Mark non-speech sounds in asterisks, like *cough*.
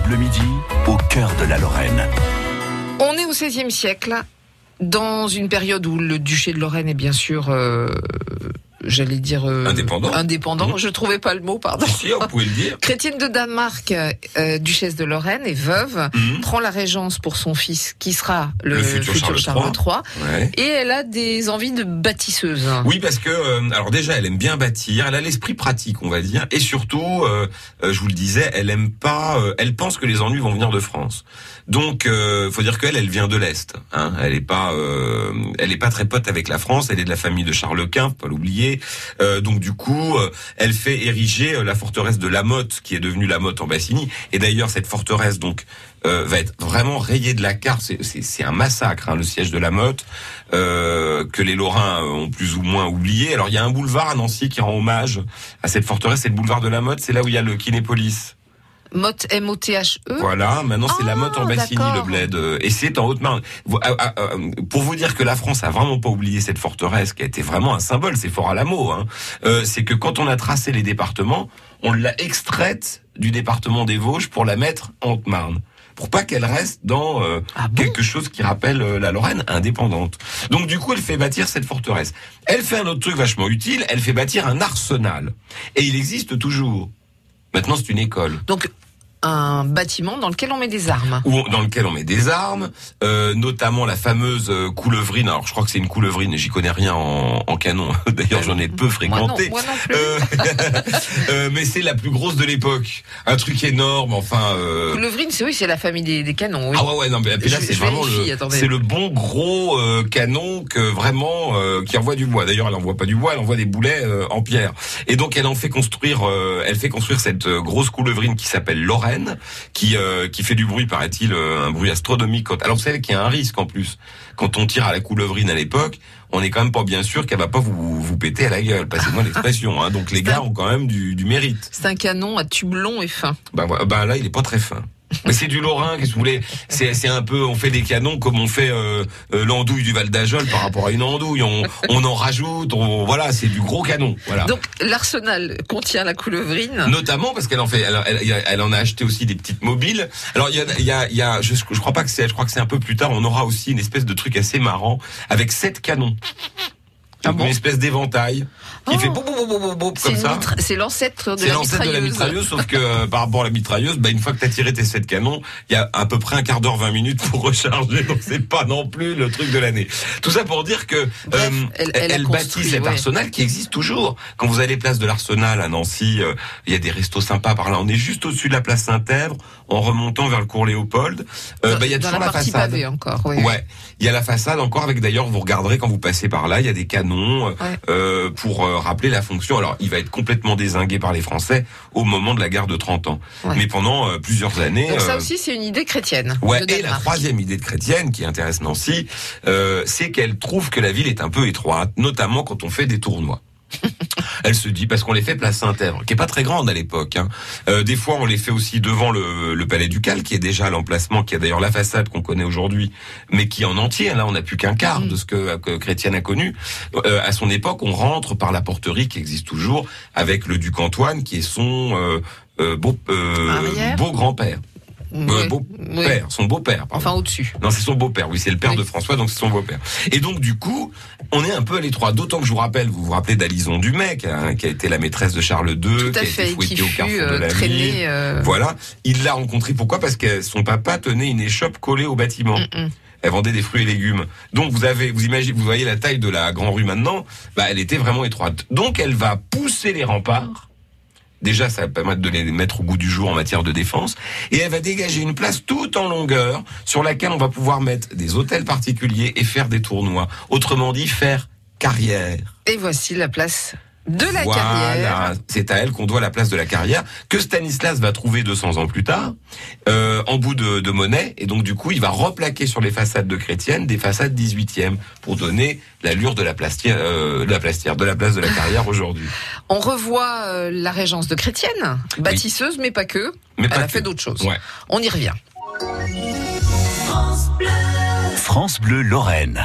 Bleu Midi, au cœur de la Lorraine. On est au XVIe siècle, dans une période où le duché de Lorraine est bien sûr, euh, j'allais dire euh, Indépendant. Indépendant. Mhm. Je trouvais pas le mot, pardon. Si, vous pouvez le dire. *laughs* Chrétienne de Danemark, euh, duchesse de Lorraine et veuve, Mhm. prend la régence pour son fils, qui sera le, Le futur futur, Charles Charles, III. III. Ouais. Et elle a des envies de bâtisseuse. Oui, parce que euh, alors déjà, elle aime bien bâtir, elle a l'esprit pratique, on va dire, et surtout, euh, je vous le disais, elle aime pas, elle pense que les ennuis vont venir de France. Donc, faut dire qu'elle, elle vient de l'est. Hein, elle est pas, elle est pas très pote avec la France. Elle est de la famille de Charles Quint, faut pas l'oublier. Euh, donc du coup, euh, elle fait ériger euh, la forteresse de La Motte, qui est devenue La Motte en Bassigny. Et d'ailleurs, cette forteresse donc euh, va être vraiment rayée de la carte. C'est- un massacre, hein, le siège de La Motte, euh, que les Lorrains ont plus ou moins oublié. Alors il y a un boulevard à Nancy qui rend hommage à cette forteresse, c'est le boulevard de La Motte. C'est là où il y a le Kinépolis. Mot M-O-T-H-E. Voilà, maintenant c'est la Ah, motte en Bassigny, le bled. euh, Et c'est en Haute-Marne. Ah, ah, ah, Pour vous dire que la France a vraiment pas oublié cette forteresse, qui a été vraiment un symbole, c'est fort à la mot, hein, euh, c'est que quand on a tracé les départements, on l'a extraite du département des Vosges pour la mettre en Haute-Marne. Pour pas qu'elle reste dans euh, Ah bon quelque chose qui rappelle euh, la Lorraine indépendante. Donc du coup, elle fait bâtir cette forteresse. Elle fait un autre truc vachement utile, elle fait bâtir un arsenal. Et il existe toujours. Maintenant, c'est une école. Donc, un bâtiment dans lequel on met des armes. dans lequel on met des armes, euh, notamment la fameuse euh, coulevrine. Alors je crois que c'est une coulevrine, j'y connais rien en, en canon. *laughs* D'ailleurs j'en ai peu fréquenté. Moi non, moi non plus. Euh, *laughs* euh, mais c'est la plus grosse de l'époque. Un truc énorme, enfin. Euh... Coulevrine, c'est oui, c'est la famille des, des canons. Oui. Ah ouais ouais non mais là c'est vraiment le c'est le bon gros canon que vraiment euh, qui envoie du bois. D'ailleurs elle envoie pas du bois, elle envoie des boulets euh, en pierre. Et donc elle en fait construire elle fait construire cette grosse coulevrine qui s'appelle Qui euh, qui fait du bruit paraît-il euh, un bruit astronomique. Quand... Alors vous savez qu'il y a un risque en plus quand on tire à la coulevrine à l'époque. On n'est quand même pas bien sûr qu'elle va pas vous, vous péter à la gueule, passez-moi l'expression. Hein. Donc les gars ont quand même du, du mérite. C'est un canon à tube long et fin. Bah, voilà, bah là, il est pas très fin. Mais c'est du Lorrain, qu'est-ce que vous voulez? C'est un peu, on fait des canons comme on fait euh, euh, l'andouille du Val d'Ajol par rapport à une andouille. On, on en rajoute, on, voilà, c'est du gros canon. Voilà. Donc, l'arsenal contient la coulevrine. Notamment parce qu'elle en fait, elle, elle- elle en a acheté aussi des petites mobiles. Alors il y a, y a, y a je, je crois pas que c'est, je crois que c'est un peu plus tard. On aura aussi une espèce de truc assez marrant avec sept canons. Ah Donc, bon une espèce d'éventail qui Oh. fait boum, boum, boum, boum, boum, comme ça. c'est l'ancêtre de la l'ancêtre de la mitrailleuse, sauf que euh, par rapport à la mitrailleuse, bah, une fois que t'as tiré tes sept canons, il y a à peu près un quart d'heure, 20 minutes pour recharger, *laughs* donc c'est pas non plus le truc de l'année. Tout ça pour dire que Bref, euh, elle- bâtit cet ouais. arsenal qui existe toujours. Quand vous allez place de l'Arsenal à Nancy, euh, il y a des restos sympas par là. On est juste au-dessus de la place Saint-Èvre, en remontant vers le cours Léopold. Euh, bah, il y a dans toujours la façade. pavée encore. Oui. Ouais, il y a la façade encore avec d'ailleurs vous regarderez quand vous passez par là, il y a des canons euh, Ouais. euh, pour euh, rappeler la fonction. Alors il va être complètement désingué par les Français au moment de la guerre de 30 ans, Ouais. mais pendant euh, plusieurs années. Donc ça aussi, c'est une idée chrétienne. Ouais, et la troisième idée de chrétienne qui intéresse Nancy, euh, c'est qu'elle trouve que la ville est un peu étroite, notamment quand on fait des tournois. Elle se dit parce qu'on les fait place Saint-Èvre, qui est pas très grande à l'époque. Hein. Euh, des fois, on les fait aussi devant le, le Palais ducal, qui est déjà l'emplacement, qui a d'ailleurs la façade qu'on connaît aujourd'hui, mais qui en entier. Là, on n'a plus qu'un quart Mm. de ce que, que Chrétienne a connu. Euh, à son époque, on rentre par la porterie qui existe toujours, avec le duc Antoine, qui est son euh, euh, beau, euh, beau grand-père. Euh, beau-père, Oui. son beau-père. Enfin, au-dessus. Non, c'est son beau-père, oui, c'est le père Oui. de François, donc c'est son beau-père. Et donc, du coup, on est un peu à l'étroit. D'autant que je vous rappelle, vous vous rappelez d'Alison qui a, qui a été la maîtresse de Charles II, Tout qui à a fait. été Qui fouettée au fut carrefour de euh, la ville. traîné. euh, Voilà. Il l'a rencontrée, pourquoi? Parce que son papa tenait une échoppe collée au bâtiment. mm, mm. Elle vendait des fruits et légumes. Donc vous avez, vous imaginez, vous voyez la taille de la Grand Rue maintenant. Bah, elle était vraiment étroite. Donc elle va pousser les remparts. Déjà, ça va permettre de les mettre au goût du jour en matière de défense. Et elle va dégager une place tout en longueur sur laquelle on va pouvoir mettre des hôtels particuliers et faire des tournois. Autrement dit, faire carrière. Et voici la place de la Voilà, carrière. c'est à elle qu'on doit la place de la carrière que Stanislas va trouver 200 ans plus tard euh, en bout de, de monnaie et donc du coup il va replaquer sur les façades de Chrétienne des façades 18e pour donner l'allure de la plastière, euh, de la plastière, de la place de la carrière aujourd'hui. On revoit euh, la régence de chrétienne, bâtisseuse, mais pas que. Mais Elle pas a que. fait d'autres choses. Ouais. On y revient. France Bleu Lorraine.